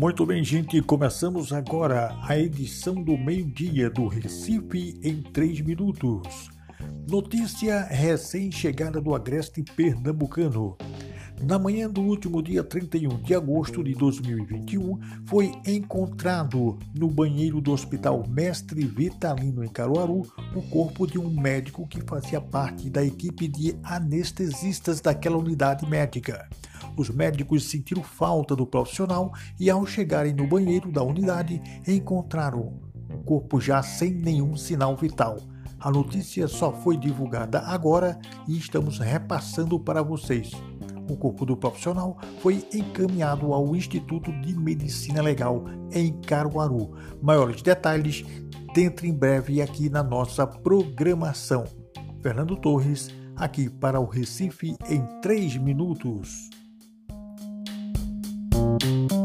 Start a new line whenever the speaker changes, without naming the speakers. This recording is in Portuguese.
Muito bem, gente, começamos agora a edição do meio-dia do Recife em 3 minutos. Notícia recém-chegada do Agreste Pernambucano. Na manhã do último dia 31 de agosto de 2021, foi encontrado no banheiro do Hospital Mestre Vitalino em Caruaru o corpo de um médico que fazia parte da equipe de anestesistas daquela unidade médica. Os médicos sentiram falta do profissional e, ao chegarem no banheiro da unidade, encontraram o corpo já sem nenhum sinal vital. A notícia só foi divulgada agora e estamos repassando para vocês. O corpo do profissional foi encaminhado ao Instituto de Medicina Legal em Caruaru. Maiores detalhes dentro em breve aqui na nossa programação. Fernando Torres, aqui para o Recife em 3 minutos. Thank you.